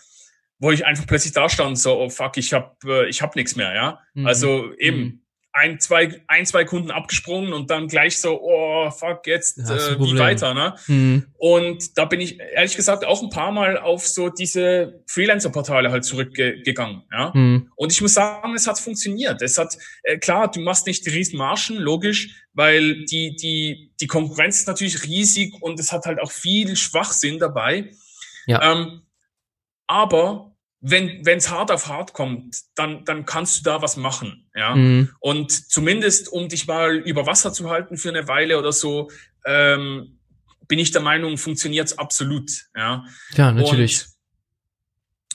wo ich einfach plötzlich da stand, so, oh fuck, ich hab, äh, ich hab nichts mehr, ja. Mhm. Also eben, mhm ein, zwei, ein, zwei Kunden abgesprungen und dann gleich so, oh fuck, jetzt äh, wie weiter, ne? Mhm. Und da bin ich ehrlich gesagt auch ein paar Mal auf so diese Freelancer-Portale halt zurückgegangen, ja. Mhm. Und ich muss sagen, es hat funktioniert. Es hat, äh, klar, du machst nicht die riesen Marschen, logisch, weil die, die, die Konkurrenz ist natürlich riesig und es hat halt auch viel Schwachsinn dabei. Ja. Ähm, aber wenn es hart auf hart kommt, dann, dann kannst du da was machen. Ja? Mhm. Und zumindest, um dich mal über Wasser zu halten für eine Weile oder so, ähm, bin ich der Meinung, funktioniert's absolut. Ja, ja natürlich.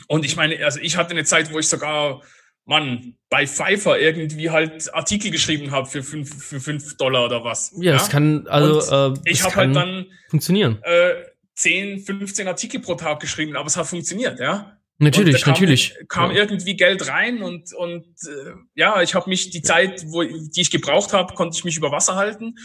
Und, und ich meine, also ich hatte eine Zeit, wo ich sogar, Mann, bei Pfeiffer irgendwie halt Artikel geschrieben habe für fünf, für fünf Dollar oder was. Ja, ja? das kann, also äh, ich habe halt dann funktionieren. Äh, 10, 15 Artikel pro Tag geschrieben, aber es hat funktioniert, ja. Natürlich, kam, natürlich. Kam ja. irgendwie Geld rein und und äh, ja, ich habe mich die Zeit, wo die ich gebraucht habe, konnte ich mich über Wasser halten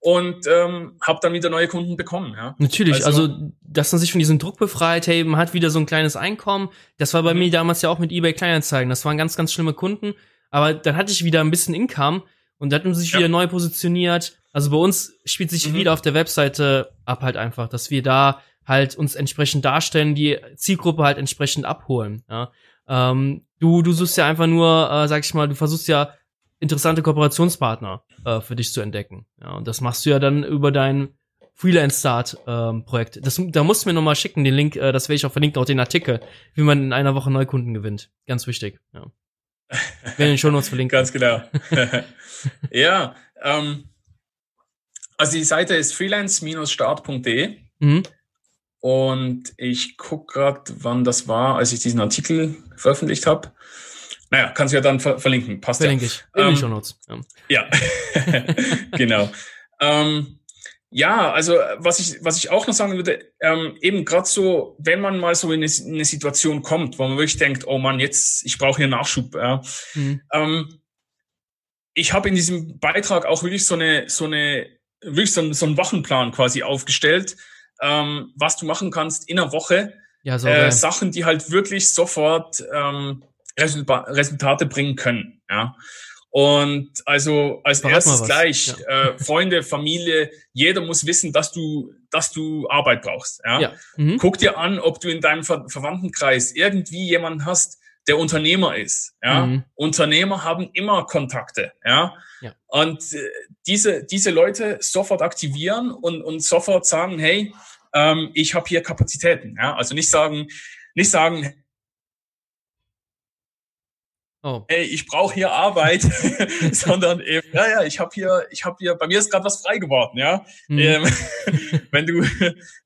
und ähm, habe dann wieder neue Kunden bekommen. Ja. Natürlich, also, also dass man sich von diesem Druck befreit, hey, man hat wieder so ein kleines Einkommen. Das war bei mhm. mir damals ja auch mit eBay Kleinanzeigen. Das waren ganz, ganz schlimme Kunden, aber dann hatte ich wieder ein bisschen Income und da hat man sich ja. wieder neu positioniert. Also bei uns spielt sich mhm. wieder auf der Webseite ab halt einfach, dass wir da halt uns entsprechend darstellen, die Zielgruppe halt entsprechend abholen. Ja. Ähm, du, du suchst ja einfach nur, äh, sag ich mal, du versuchst ja interessante Kooperationspartner äh, für dich zu entdecken. Ja, und das machst du ja dann über dein Freelance Start ähm, da musst du mir nochmal schicken, den Link, äh, das werde ich auch verlinken, auch den Artikel, wie man in einer Woche Neukunden gewinnt. Ganz wichtig. Ja. (laughs) Wenn den schon uns verlinken. Ganz genau. (laughs) ja, ähm, also die Seite ist freelance-start.de. Mhm. Und ich gucke gerade, wann das war, als ich diesen Artikel veröffentlicht habe. Naja, kannst du ja dann ver verlinken. Passt Verlinke ja. ich. In ähm, den Notes. Ja, ja. (laughs) genau. ähm, ja, also was ich, was ich auch noch sagen würde, ähm, eben gerade so, wenn man mal so in eine, in eine, Situation kommt, wo man wirklich denkt, oh Mann, jetzt, ich brauche hier Nachschub. Ja. Mhm. Ähm, ich habe in diesem Beitrag auch wirklich so eine, so eine, wirklich so, so einen Wochenplan quasi aufgestellt, ähm, was du machen kannst in einer Woche. Ja, so äh, Sachen, die halt wirklich sofort ähm, Resulta Resultate bringen können. Ja. Und also als Verrat erstes gleich ja. äh, Freunde, Familie, jeder muss wissen, dass du, dass du Arbeit brauchst. Ja. ja. Mhm. Guck dir an, ob du in deinem Ver Verwandtenkreis irgendwie jemanden hast, der Unternehmer ist. Ja. Mhm. Unternehmer haben immer Kontakte. Ja. Ja. Und äh, diese diese Leute sofort aktivieren und und sofort sagen, hey, ähm, ich habe hier Kapazitäten. Ja? Also nicht sagen, nicht sagen, Oh. Hey, ich brauche hier Arbeit, (laughs) (laughs) sondern eben, ja, ja, ich habe hier, ich habe hier, bei mir ist gerade was frei geworden, ja. Mhm. Ähm, (laughs) wenn du,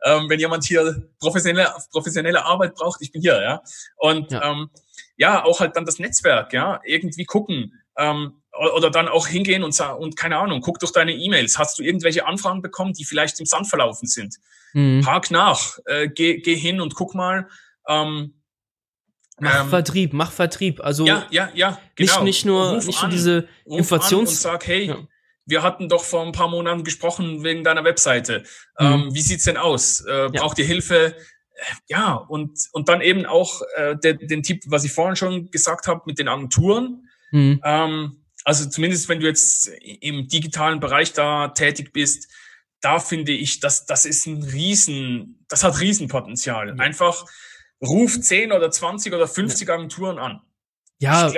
ähm, wenn jemand hier professionelle, professionelle Arbeit braucht, ich bin hier, ja. Und ja. Ähm, ja, auch halt dann das Netzwerk, ja, irgendwie gucken, ähm, oder dann auch hingehen und sagen, und keine Ahnung, guck durch deine E-Mails. Hast du irgendwelche Anfragen bekommen, die vielleicht im Sand verlaufen sind? Mhm. Park nach, äh, geh, geh hin und guck mal. Ähm, mach ähm, Vertrieb, mach Vertrieb. Also ja, ja, ja, genau. nicht, nicht nur, Ruf nicht nur diese Informations. und sag, hey, ja. wir hatten doch vor ein paar Monaten gesprochen wegen deiner Webseite. Mhm. Ähm, wie sieht's denn aus? Äh, braucht ihr Hilfe? Ja, und, und dann eben auch äh, der, den Tipp, was ich vorhin schon gesagt habe, mit den Agenturen. Mhm. Ähm, also zumindest wenn du jetzt im digitalen Bereich da tätig bist, da finde ich, dass das ist ein Riesen, das hat Riesenpotenzial. Ja. Einfach ruf 10 oder 20 oder 50 Agenturen an. Ja. Ich,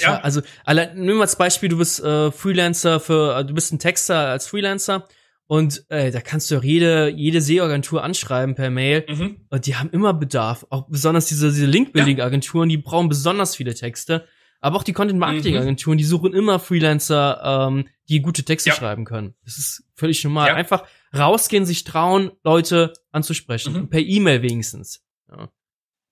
ja, also allein, nimm mal als Beispiel, du bist äh, Freelancer für, äh, du bist ein Texter als Freelancer und äh, da kannst du auch jede, jede SEO-Agentur anschreiben per Mail. Mhm. Und die haben immer Bedarf. Auch besonders diese, diese Link-Building-Agenturen, die brauchen besonders viele Texte. Aber auch die Content-Marketing-Agenturen, mhm. die suchen immer Freelancer, ähm, die gute Texte ja. schreiben können. Das ist völlig normal. Ja. Einfach rausgehen, sich trauen, Leute anzusprechen. Mhm. Per E-Mail wenigstens. Ja.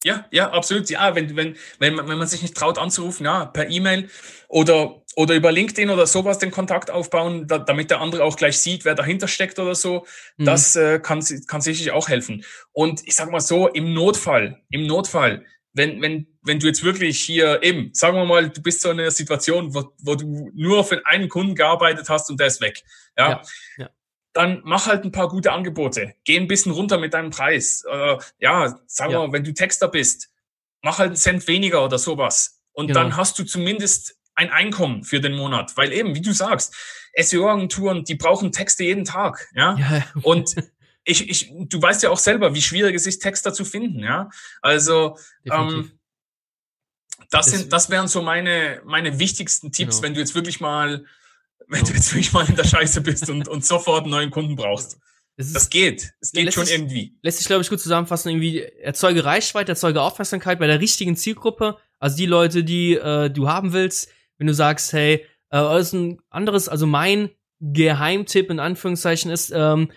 Ja, ja, absolut. Ja, wenn, wenn, wenn, wenn man sich nicht traut anzurufen, ja, per E-Mail oder, oder über LinkedIn oder sowas den Kontakt aufbauen, da, damit der andere auch gleich sieht, wer dahinter steckt oder so, mhm. das äh, kann, kann sicherlich auch helfen. Und ich sag mal so, im Notfall, im Notfall, wenn, wenn, wenn du jetzt wirklich hier eben, sagen wir mal, du bist so in einer Situation, wo, wo du nur für einen Kunden gearbeitet hast und der ist weg. Ja. ja, ja. Dann mach halt ein paar gute Angebote. Geh ein bisschen runter mit deinem Preis. Äh, ja, sagen wir ja. mal, wenn du Texter bist, mach halt einen Cent weniger oder sowas. Und genau. dann hast du zumindest ein Einkommen für den Monat. Weil eben, wie du sagst, SEO-Agenturen, die brauchen Texte jeden Tag. Ja. ja. Und (laughs) ich, ich, du weißt ja auch selber, wie schwierig es ist, Texter zu finden, ja. Also ähm, das sind, das wären so meine, meine wichtigsten Tipps, genau. wenn du jetzt wirklich mal, wenn genau. du jetzt wirklich mal in der Scheiße bist und, und sofort einen neuen Kunden brauchst. Das, das geht. Es geht schon sich, irgendwie. Lässt sich, glaube ich, gut zusammenfassen. Irgendwie erzeuge Reichweite, erzeuge Aufmerksamkeit bei der richtigen Zielgruppe. Also die Leute, die äh, du haben willst. Wenn du sagst, hey, äh, das ist ein anderes, also mein Geheimtipp in Anführungszeichen ist, ähm,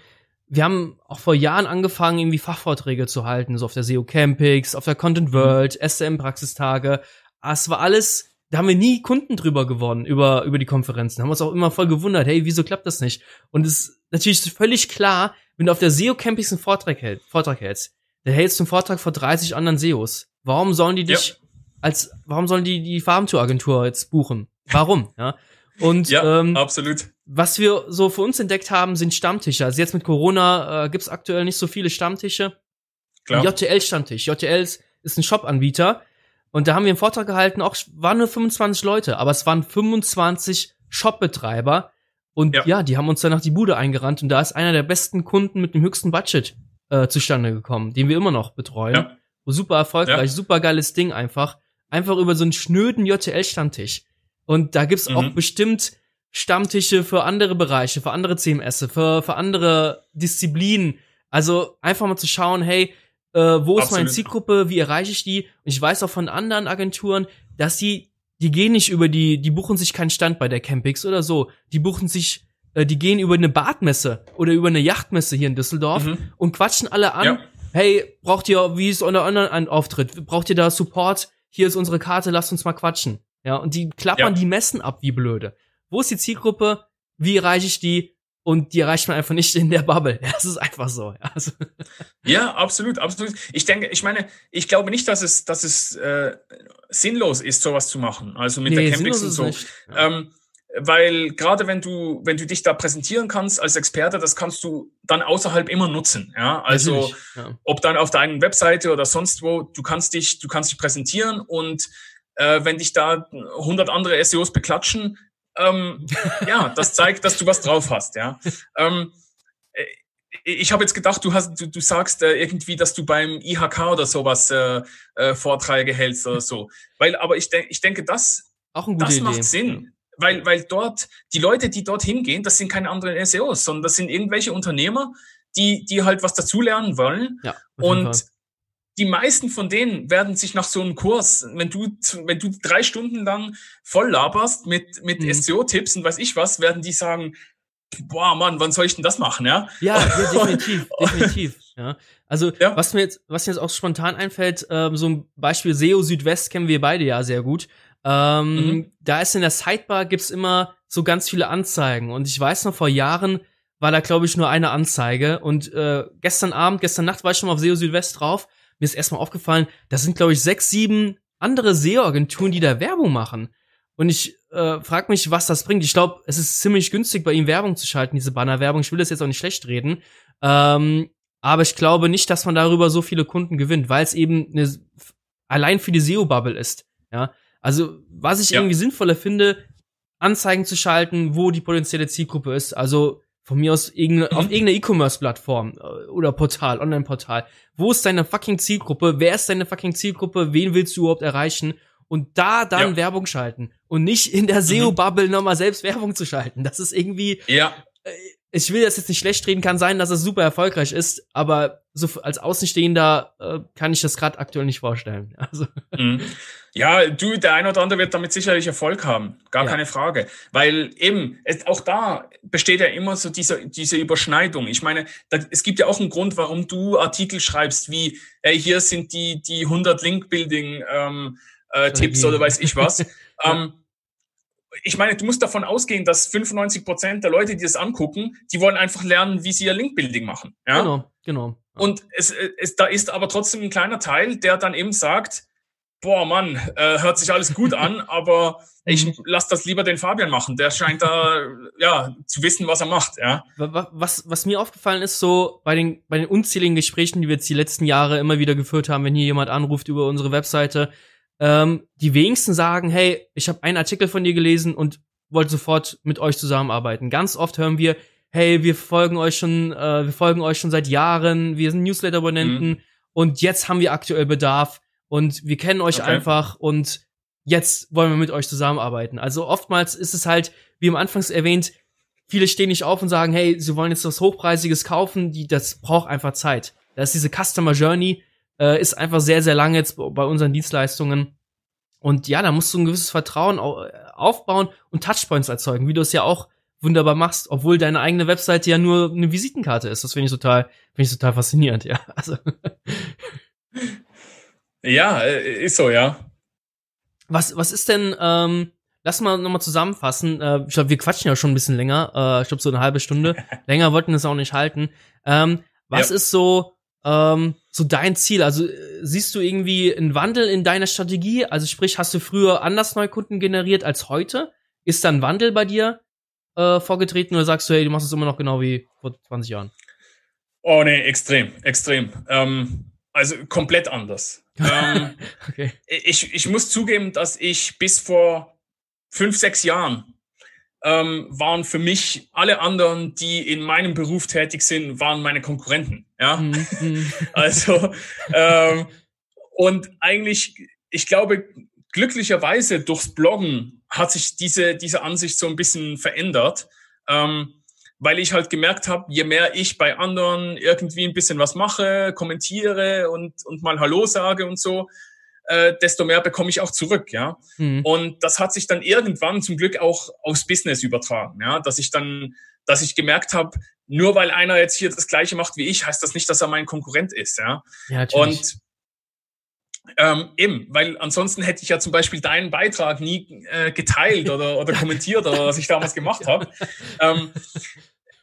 wir haben auch vor Jahren angefangen, irgendwie Fachvorträge zu halten, so auf der SEO Campix, auf der Content. World. SM Praxistage. Ah, es war alles, da haben wir nie Kunden drüber gewonnen, über, über die Konferenzen. Haben uns auch immer voll gewundert, hey, wieso klappt das nicht? Und es ist natürlich völlig klar, wenn du auf der SEO Campix einen Vortrag, hält, Vortrag hältst, dann hältst du einen Vortrag vor 30 anderen SEOs. Warum sollen die dich ja. als, warum sollen die die Farmtour-Agentur jetzt buchen? Warum? Ja. Und ja, ähm, absolut was wir so für uns entdeckt haben, sind Stammtische. Also jetzt mit Corona äh, gibt's aktuell nicht so viele Stammtische. Klar. JTL-Stammtisch. JTL ist ein Shop-Anbieter. Und da haben wir einen Vortrag gehalten, auch waren nur 25 Leute, aber es waren 25 Shop-Betreiber. Und ja. ja. die haben uns danach die Bude eingerannt und da ist einer der besten Kunden mit dem höchsten Budget äh, zustande gekommen, den wir immer noch betreuen. Ja. Super erfolgreich, ja. super geiles Ding einfach. Einfach über so einen schnöden JTL-Stammtisch. Und da gibt's mhm. auch bestimmt Stammtische für andere Bereiche, für andere CMS, für, für andere Disziplinen. Also einfach mal zu schauen, hey, äh, wo ist Absolut. meine Zielgruppe, wie erreiche ich die? Und ich weiß auch von anderen Agenturen, dass die, die gehen nicht über die, die buchen sich keinen Stand bei der Campix oder so. Die buchen sich, äh, die gehen über eine Badmesse oder über eine Yachtmesse hier in Düsseldorf mhm. und quatschen alle an. Ja. Hey, braucht ihr, wie ist euer Online-Auftritt? Braucht ihr da Support? Hier ist unsere Karte, lasst uns mal quatschen. Ja, und die klappern ja. die Messen ab wie blöde wo ist die Zielgruppe, wie erreiche ich die und die erreicht man einfach nicht in der Bubble. (laughs) Das ist einfach so. Also. (laughs) Ja, absolut, absolut. Ich denke, ich meine, ich glaube nicht, dass es, dass es äh, sinnlos ist, sowas zu machen. Also mit nee, der Campix und so. Ja. Ähm, weil gerade wenn du, wenn du dich da präsentieren kannst als Experte, das kannst du dann außerhalb immer nutzen. Ja, also ja. ob dann auf deiner Webseite oder sonst wo, du kannst dich, du kannst dich präsentieren und äh, wenn dich da 100 andere SEOs beklatschen, ähm, ja, das zeigt, dass du was drauf hast, ja. Ähm, äh, ich habe jetzt gedacht, du hast, du, du sagst äh, irgendwie, dass du beim IHK oder sowas äh, äh, Vorträge hältst oder so. Weil, aber ich denke, ich denke, das, das Idee. macht Sinn. Weil, weil dort, die Leute, die dort hingehen, das sind keine anderen SEOs, sondern das sind irgendwelche Unternehmer, die, die halt was dazulernen wollen. Ja, und die meisten von denen werden sich nach so einem Kurs, wenn du, wenn du drei Stunden lang voll laberst mit, mit mhm. SEO-Tipps und weiß ich was, werden die sagen, boah, Mann, wann soll ich denn das machen, ja? Ja, ja (laughs) definitiv, definitiv, ja. Also, ja. was mir jetzt, was mir jetzt auch spontan einfällt, ähm, so ein Beispiel SEO Südwest kennen wir beide ja sehr gut. Ähm, mhm. Da ist in der Sidebar gibt's immer so ganz viele Anzeigen und ich weiß noch vor Jahren war da glaube ich nur eine Anzeige und äh, gestern Abend, gestern Nacht war ich schon mal auf SEO Südwest drauf mir ist erstmal aufgefallen, das sind, glaube ich, sechs, sieben andere SEO-Agenturen, die da Werbung machen. Und ich äh, frage mich, was das bringt. Ich glaube, es ist ziemlich günstig, bei ihm Werbung zu schalten, diese Banner-Werbung. Ich will das jetzt auch nicht schlecht reden. Ähm, aber ich glaube nicht, dass man darüber so viele Kunden gewinnt, weil es eben eine, allein für die SEO-Bubble ist. Ja, also was ich ja. irgendwie sinnvoller finde, Anzeigen zu schalten, wo die potenzielle Zielgruppe ist. Also von mir aus irgende, auf mhm. irgendeiner E-Commerce-Plattform äh, oder Portal, Online-Portal. Wo ist deine fucking Zielgruppe? Wer ist deine fucking Zielgruppe? Wen willst du überhaupt erreichen? Und da dann ja. Werbung schalten und nicht in der mhm. SEO-Bubble mhm. nochmal selbst Werbung zu schalten. Das ist irgendwie, ja. Äh, ich will das jetzt nicht schlecht reden, kann sein, dass es super erfolgreich ist, aber so als Außenstehender äh, kann ich das gerade aktuell nicht vorstellen. (laughs) Also. Mhm. Ja, du, der eine oder andere wird damit sicherlich Erfolg haben, gar ja. keine Frage. Weil eben, es, auch da besteht ja immer so diese, diese Überschneidung. Ich meine, da, es gibt ja auch einen Grund, warum du Artikel schreibst, wie, ey, hier sind die, die 100 Link-Building ähm, äh, Tipps oder weiß ich was. (laughs) ähm, ich meine, du musst davon ausgehen, dass 95 Prozent der Leute, die das angucken, die wollen einfach lernen, wie sie ihr Link-Building machen. Ja? Genau, genau. Und es, es, da ist aber trotzdem ein kleiner Teil, der dann eben sagt, boah, Mann, äh, hört sich alles gut an, (laughs) aber ich mhm. lass das lieber den Fabian machen. Der scheint da ja zu wissen, was er macht. Ja. Was, was mir aufgefallen ist, so bei den, bei den unzähligen Gesprächen, die wir jetzt die letzten Jahre immer wieder geführt haben, wenn hier jemand anruft über unsere Webseite, ähm, die wenigsten sagen, hey, ich habe einen Artikel von dir gelesen und wollte sofort mit euch zusammenarbeiten. Ganz oft hören wir, hey, wir folgen euch schon, äh, wir folgen euch schon seit Jahren, wir sind Newsletter-Abonnenten mhm. und jetzt haben wir aktuell Bedarf und wir kennen euch okay. einfach und jetzt wollen wir mit euch zusammenarbeiten. Also oftmals ist es halt, wie am Anfangs erwähnt, viele stehen nicht auf und sagen, hey, sie wollen jetzt was Hochpreisiges kaufen, die, das braucht einfach Zeit. Das ist diese Customer Journey, äh, ist einfach sehr, sehr lang jetzt bei unseren Dienstleistungen. Und ja, da musst du ein gewisses Vertrauen aufbauen und Touchpoints erzeugen, wie du es ja auch wunderbar machst, obwohl deine eigene Webseite ja nur eine Visitenkarte ist. Das finde ich total, finde ich total faszinierend, ja. (laughs) Also. Ja, äh, ist so, ja. Was, was ist denn, ähm, lass mal nochmal zusammenfassen. Äh, ich glaube, wir quatschen ja schon ein bisschen länger. Äh, ich glaube, so eine halbe Stunde. (laughs) Länger wollten wir es auch nicht halten. Ähm, was ja. ist so, ähm, so dein Ziel? Also siehst du irgendwie einen Wandel in deiner Strategie? Also sprich, hast du früher anders Neukunden generiert als heute? Ist da ein Wandel bei dir äh, vorgetreten oder sagst du, hey, du machst es immer noch genau wie vor 20 Jahren? Oh nee, extrem, extrem. Ähm, also komplett anders. (laughs) ähm, okay. ich, ich muss zugeben, dass ich bis vor fünf, sechs Jahren ähm, waren für mich alle anderen, die in meinem Beruf tätig sind, waren meine Konkurrenten. Ja, mhm. (laughs) mhm. also ähm, und eigentlich, ich glaube, glücklicherweise durchs Bloggen hat sich diese diese Ansicht so ein bisschen verändert, ähm, weil ich halt gemerkt habe, je mehr ich bei anderen irgendwie ein bisschen was mache, kommentiere und und mal Hallo sage und so, äh, desto mehr bekomme ich auch zurück, ja. Mhm. Und das hat sich dann irgendwann zum Glück auch aufs Business übertragen, ja, dass ich dann, dass ich gemerkt habe, nur weil einer jetzt hier das Gleiche macht wie ich, heißt das nicht, dass er mein Konkurrent ist, ja. ja und ähm, eben, weil ansonsten hätte ich ja zum Beispiel deinen Beitrag nie äh, geteilt oder, oder (laughs) kommentiert oder was ich damals gemacht habe. Ähm,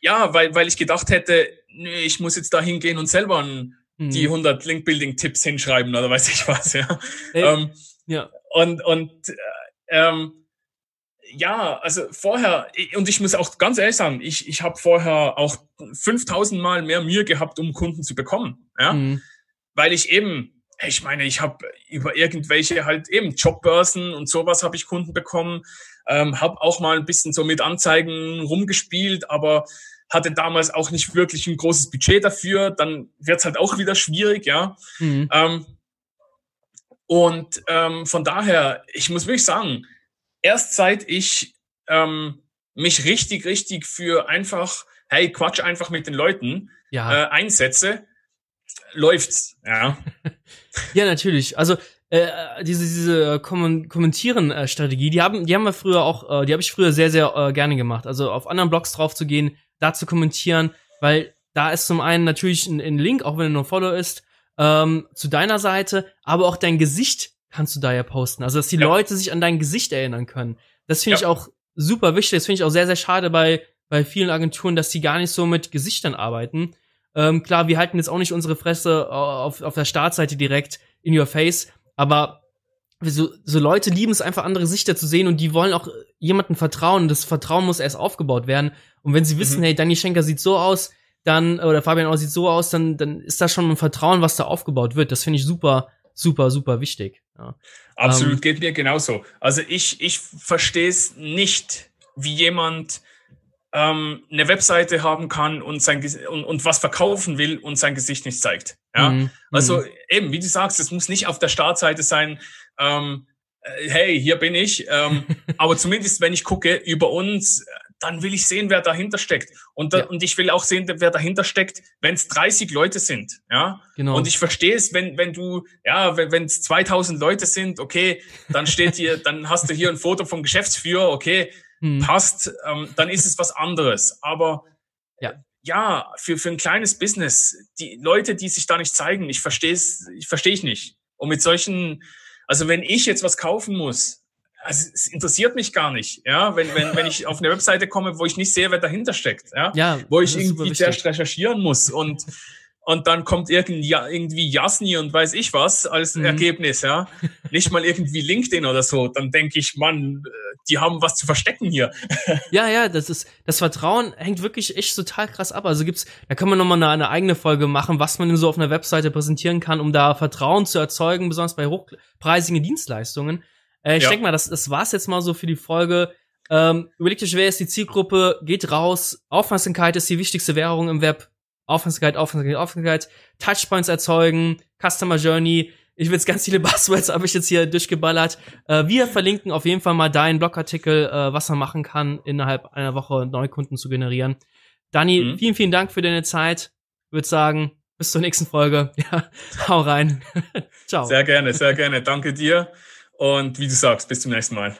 ja, weil, weil ich gedacht hätte, nee, ich muss jetzt da hingehen und selber ein die 100 mhm. Link-Building-Tipps hinschreiben oder weiß ich was, ja. Ähm, ja. Und, und äh, ähm, ja, also vorher, und ich muss auch ganz ehrlich sagen, ich, ich habe vorher auch 5000 Mal mehr Mühe gehabt, um Kunden zu bekommen, ja, mhm. weil ich eben, ich meine, ich habe über irgendwelche halt eben Jobbörsen und sowas habe ich Kunden bekommen, ähm, habe auch mal ein bisschen so mit Anzeigen rumgespielt, aber hatte damals auch nicht wirklich ein großes Budget dafür, dann wird's halt auch wieder schwierig, ja. Mhm. Ähm, und ähm, von daher, ich muss wirklich sagen, erst seit ich ähm, mich richtig, richtig für einfach, hey, Quatsch einfach mit den Leuten ja. äh, einsetze, läuft's, ja. (laughs) ja, natürlich. Also äh, diese diese Kommentieren-Strategie, die haben die haben wir früher auch, äh, die habe ich früher sehr sehr äh, gerne gemacht. Also auf anderen Blogs drauf zu gehen, da zu kommentieren, weil da ist zum einen natürlich ein, ein Link, auch wenn er nur Follow ist, ähm, zu deiner Seite, aber auch dein Gesicht kannst du da ja posten. Also, dass die ja. Leute sich an dein Gesicht erinnern können. Das finde ja. ich auch super wichtig. Das finde ich auch sehr, sehr schade bei, bei vielen Agenturen, dass die gar nicht so mit Gesichtern arbeiten. Ähm, klar, wir halten jetzt auch nicht unsere Fresse auf, auf der Startseite direkt in your face, aber so, so Leute lieben es einfach, andere Gesichter zu sehen und die wollen auch jemandem vertrauen. Das Vertrauen muss erst aufgebaut werden. Und wenn sie wissen, mhm. hey, Danny Schenker sieht so aus, dann, oder Fabian auch sieht so aus, dann, dann ist da schon ein Vertrauen, was da aufgebaut wird. Das finde ich super, super, super wichtig. Ja. Absolut, ähm, geht mir genauso. Also ich, ich verstehe es nicht, wie jemand ähm, eine Webseite haben kann und sein und, und was verkaufen will und sein Gesicht nicht zeigt. Ja, mhm. also mhm. eben, wie du sagst, es muss nicht auf der Startseite sein ähm, äh, hey, hier bin ich. Ähm, (laughs) aber zumindest, wenn ich gucke, über uns, dann will ich sehen, wer dahinter steckt. Und, da, ja. und ich will auch sehen, wer dahinter steckt, wenn es 30 Leute sind. Ja, genau. Und ich verstehe es, wenn, wenn du, ja, wenn es 2000 Leute sind, okay, dann steht hier, (laughs) dann hast du hier ein Foto vom Geschäftsführer, okay, hm. passt, ähm, dann ist es was anderes. Aber ja, ja für, für ein kleines Business, die Leute, die sich da nicht zeigen, ich verstehe es, ich verstehe ich nicht. Und mit solchen, also wenn ich jetzt was kaufen muss, also es interessiert mich gar nicht, ja, wenn, wenn, wenn ich auf eine Webseite komme, wo ich nicht sehe, wer dahinter steckt, ja, ja wo ich irgendwie zuerst recherchieren muss und und dann kommt irgendwie, irgendwie Jasni und weiß ich was als mhm. Ergebnis, ja. Nicht mal irgendwie LinkedIn oder so. Dann denke ich, Mann, die haben was zu verstecken hier. (laughs) Ja, ja, das ist, das Vertrauen hängt wirklich echt total krass ab. Also gibt's, da kann man nochmal eine, eine eigene Folge machen, was man denn so auf einer Webseite präsentieren kann, um da Vertrauen zu erzeugen, besonders bei hochpreisigen Dienstleistungen. Äh, ich ja. denke mal, das, das war's jetzt mal so für die Folge. Ähm, überlegt euch, wer ist die Zielgruppe, geht raus. Aufmerksamkeit ist die wichtigste Währung im Web Aufmerksamkeit, Aufmerksamkeit, Aufmerksamkeit, Touchpoints erzeugen, Customer Journey. Ich will jetzt ganz viele (laughs) Buzzwords, habe ich jetzt hier durchgeballert. Äh, wir verlinken auf jeden Fall mal deinen Blogartikel, äh, was man machen kann, innerhalb einer Woche Neukunden zu generieren. Dani, mhm. vielen, vielen Dank für deine Zeit. Würde sagen, bis zur nächsten Folge. (laughs) Ja, hau rein. (laughs) Ciao. Sehr gerne, sehr gerne. Danke dir. Und wie du sagst, bis zum nächsten Mal.